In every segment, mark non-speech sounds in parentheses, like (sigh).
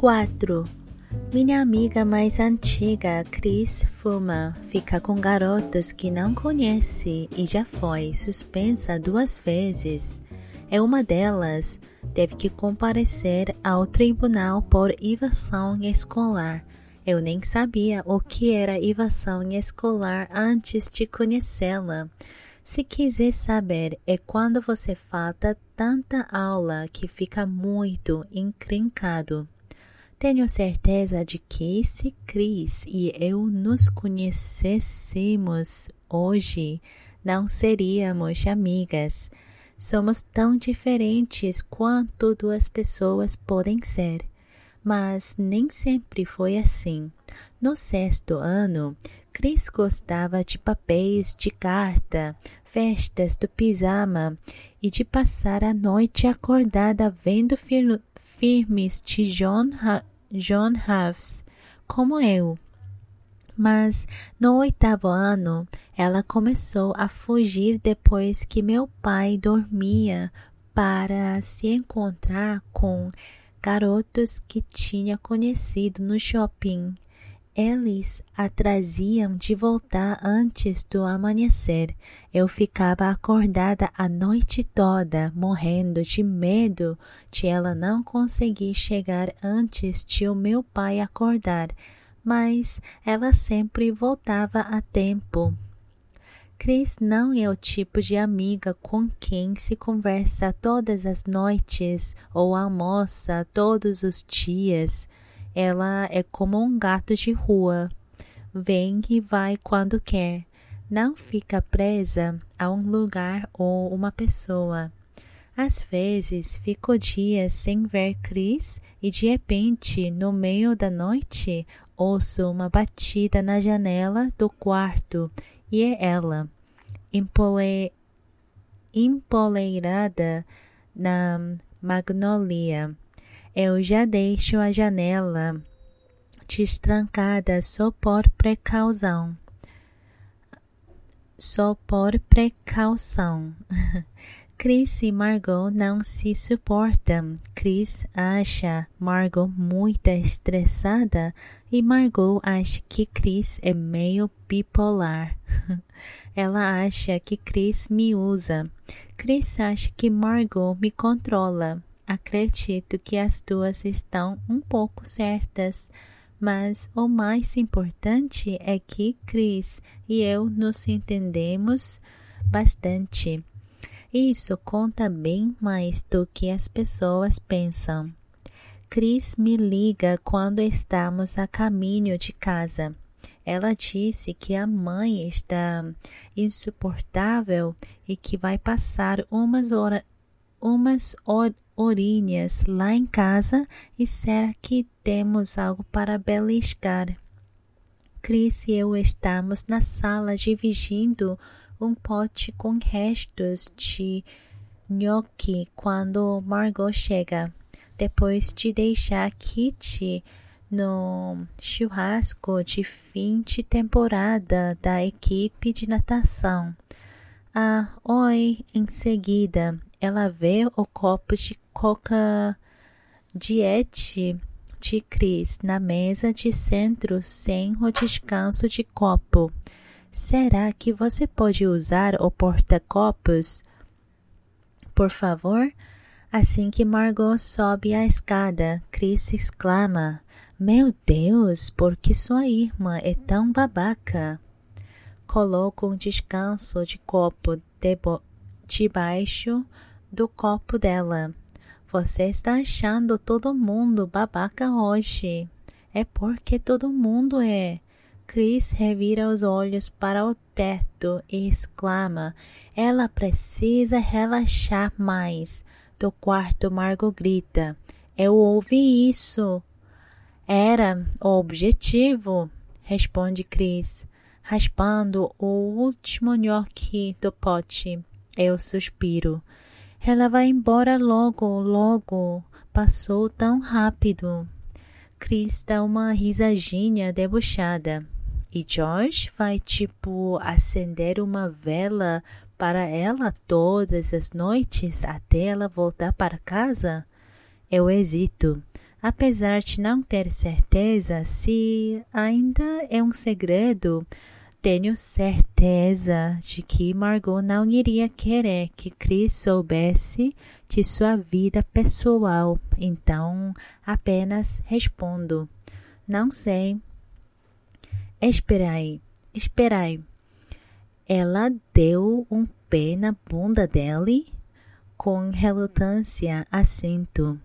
4. Minha amiga mais antiga, Chris, fuma, fica com garotos que não conhece e já foi suspensa duas vezes. É uma delas teve que comparecer ao tribunal por evasão escolar. Eu nem sabia o que era evasão escolar antes de conhecê-la. Se quiser saber, é quando você falta tanta aula que fica muito encrencado. Tenho certeza de que se Cris e eu nos conhecêssemos hoje, não seríamos amigas. Somos tão diferentes quanto duas pessoas podem ser. Mas nem sempre foi assim. No sexto ano, Cris gostava de papéis de carta, festas do pijama e de passar a noite acordada vendo filmes de John, John Huffs, como eu. Mas no oitavo ano, ela começou a fugir depois que meu pai dormia para se encontrar com garotos que tinha conhecido no shopping. Eles a traziam de volta antes do amanhecer. Eu ficava acordada a noite toda, morrendo de medo de ela não conseguir chegar antes de o meu pai acordar, mas ela sempre voltava a tempo. Cris não é o tipo de amiga com quem se conversa todas as noites ou almoça todos os dias. Ela é como um gato de rua. Vem e vai quando quer. Não fica presa a um lugar ou uma pessoa. Às vezes fico dias sem ver Cris e de repente, no meio da noite, ouço uma batida na janela do quarto e é ela, empole... empoleirada na magnolia. Eu já deixo a janela destrancada só por precaução. Só por precaução. (laughs) Chris e Margot não se suportam. Chris acha Margot muito estressada e Margot acha que Chris é meio bipolar. (laughs) Ela acha que Chris me usa. Chris acha que Margot me controla. Acredito que as duas estão um pouco certas, mas o mais importante é que Chris e eu nos entendemos bastante. Isso conta bem mais do que as pessoas pensam. Cris me liga quando estamos a caminho de casa. Ela disse que a mãe está insuportável e que vai passar umas, hora, umas horinhas lá em casa e será que temos algo para beliscar? Cris e eu estamos na sala dividindo um pote com restos de nhoque quando Margot chega, depois de deixar Kitty no churrasco de fim de temporada da equipe de natação. Ah, oi! Em seguida, ela vê o copo de coca diete de Chris na mesa de centro sem o descanso de copo. Será que você pode usar o porta-copos? Por favor? Assim que Margot sobe a escada, Chris exclama: Meu Deus, por que sua irmã é tão babaca? Coloca um descanso de copo debaixo do copo dela. Você está achando todo mundo babaca hoje. É porque todo mundo é. Chris revira os olhos para o teto e exclama: Ela precisa relaxar mais. Do quarto, Margot grita: Eu ouvi isso. Era o objetivo, responde Chris, raspando o último nhoque do pote. Eu suspiro. Ela vai embora logo, logo. Passou tão rápido. Chris dá uma risadinha debochada. E George vai, tipo, acender uma vela para ela todas as noites até ela voltar para casa? Eu hesito. Apesar de não ter certeza se ainda é um segredo, tenho certeza de que Margot não iria querer que Chris soubesse de sua vida pessoal, então apenas respondo: Não sei. Espera aí, espera aí. Ela deu um pé na bunda dele? Com relutância, assinto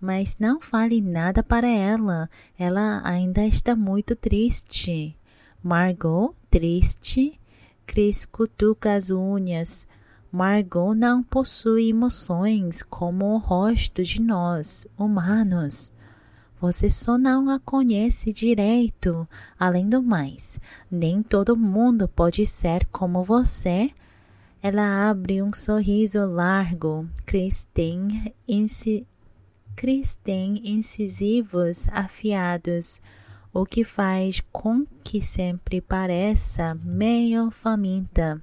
mas não fale nada para ela. Ela ainda está muito triste. Margot, triste. Chris cutuca as unhas. Margot não possui emoções como o rosto de nós, humanos. Você só não a conhece direito. Além do mais, nem todo mundo pode ser como você. Ela abre um sorriso largo. Cris tem incisivos afiados, o que faz com que sempre pareça meio faminta.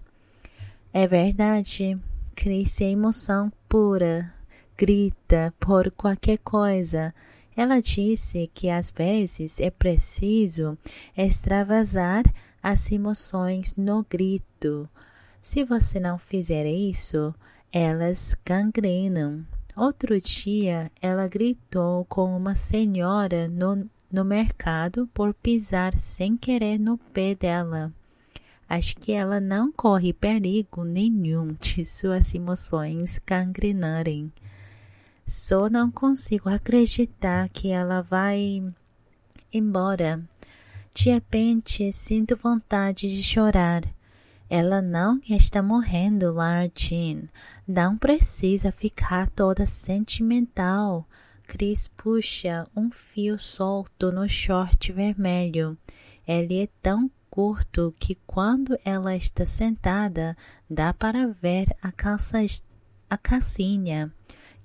É verdade, Cris é emoção pura, grita por qualquer coisa. Ela disse que às vezes é preciso extravasar as emoções no grito. Se você não fizer isso, elas gangrenam. Outro dia, ela gritou com uma senhora no, no mercado por pisar sem querer no pé dela. Acho que ela não corre perigo nenhum (laughs) de suas emoções gangrenarem. Só não consigo acreditar que ela vai embora. De repente, sinto vontade de chorar. Ela não está morrendo, Lardin. Não precisa ficar toda sentimental. Chris puxa um fio solto no short vermelho. Ele é tão curto que quando ela está sentada dá para ver a calça a calcinha,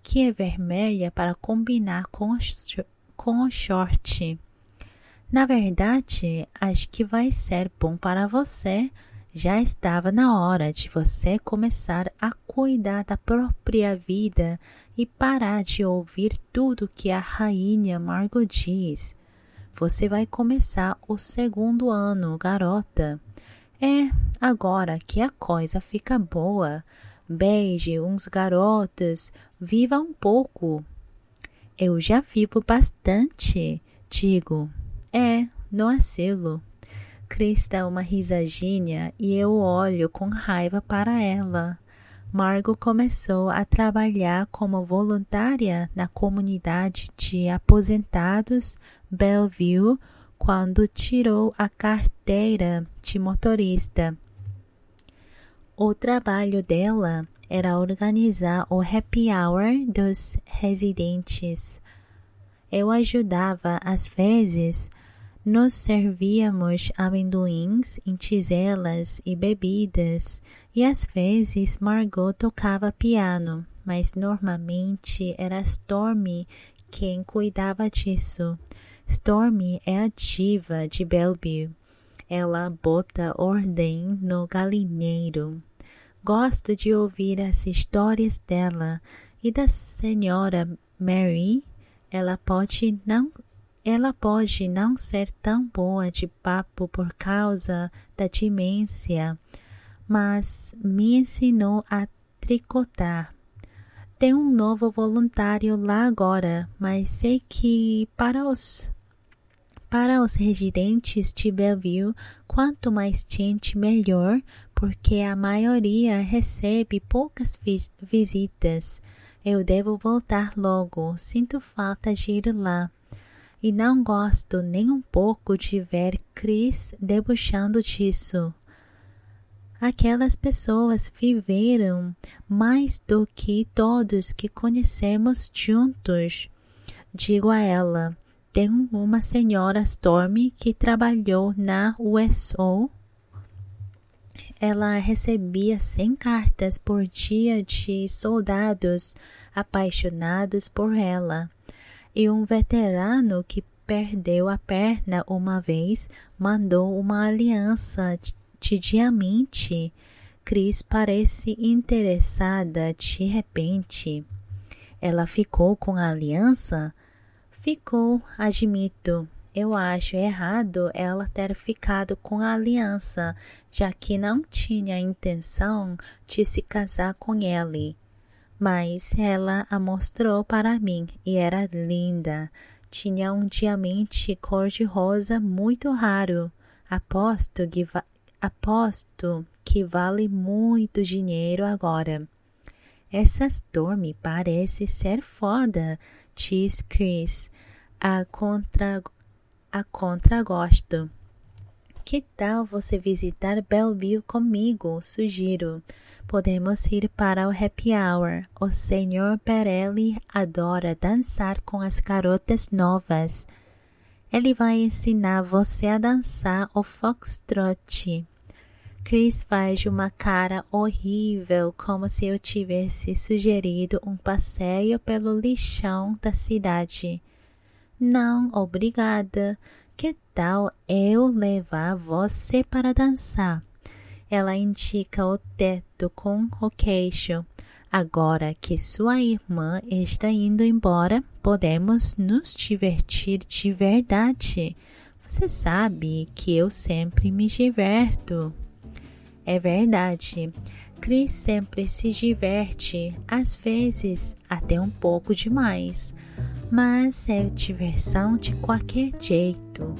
que é vermelha para combinar com com o short. Na verdade, acho que vai ser bom para você já estava na hora de você começar a cuidar da própria vida e parar de ouvir tudo que a rainha Margot diz. Você vai começar o segundo ano, garota. É agora que a coisa fica boa. Beije uns garotos, viva um pouco. Eu já vivo bastante, digo. É, no asilo. Cris dá uma risadinha e eu olho com raiva para ela. Margot começou a trabalhar como voluntária na comunidade de aposentados Bellevue quando tirou a carteira de motorista. O trabalho dela era organizar o happy hour dos residentes. Eu ajudava às vezes nos servíamos amendoins em tigelas e bebidas, e às vezes Margot tocava piano, mas normalmente era Stormy quem cuidava disso. Stormy é a diva de Bellevue. Ela bota ordem no galinheiro. Gosto de ouvir as histórias dela e da senhora Mary. Ela pode não ela pode não ser tão boa de papo por causa da demência, mas me ensinou a tricotar. Tem um novo voluntário lá agora, mas sei que para os para os residentes de Bellevue, quanto mais gente melhor, porque a maioria recebe poucas visitas. Eu devo voltar logo, sinto falta de ir lá e não gosto nem um pouco de ver Chris debochando disso. Aquelas pessoas viveram mais do que todos que conhecemos juntos. Digo a ela: tem uma senhora Storm que trabalhou na USO. Ela recebia cem cartas por dia de soldados apaixonados por ela e um veterano que perdeu a perna uma vez mandou uma aliança de diamante. Cris parece interessada de repente. Ela ficou com a aliança? ficou, admito. Eu acho errado ela ter ficado com a aliança, já que não tinha intenção de se casar com ele. Mas ela a mostrou para mim e era linda. Tinha um diamante cor-de-rosa muito raro. Aposto que, aposto que vale muito dinheiro agora. Essas dorme parece ser foda, diz Chris, a contra a contragosto. Que tal você visitar Bellevue comigo? Sugiro. Podemos ir para o happy hour. O Sr. Perelli adora dançar com as garotas novas. Ele vai ensinar você a dançar o foxtrot. Chris faz uma cara horrível, como se eu tivesse sugerido um passeio pelo lixão da cidade. Não, obrigada. Que tal eu levar você para dançar? Ela indica o teto com o queixo. Agora que sua irmã está indo embora, podemos nos divertir de verdade. Você sabe que eu sempre me diverto. É verdade. Chris sempre se diverte, às vezes até um pouco demais, mas é diversão de qualquer jeito.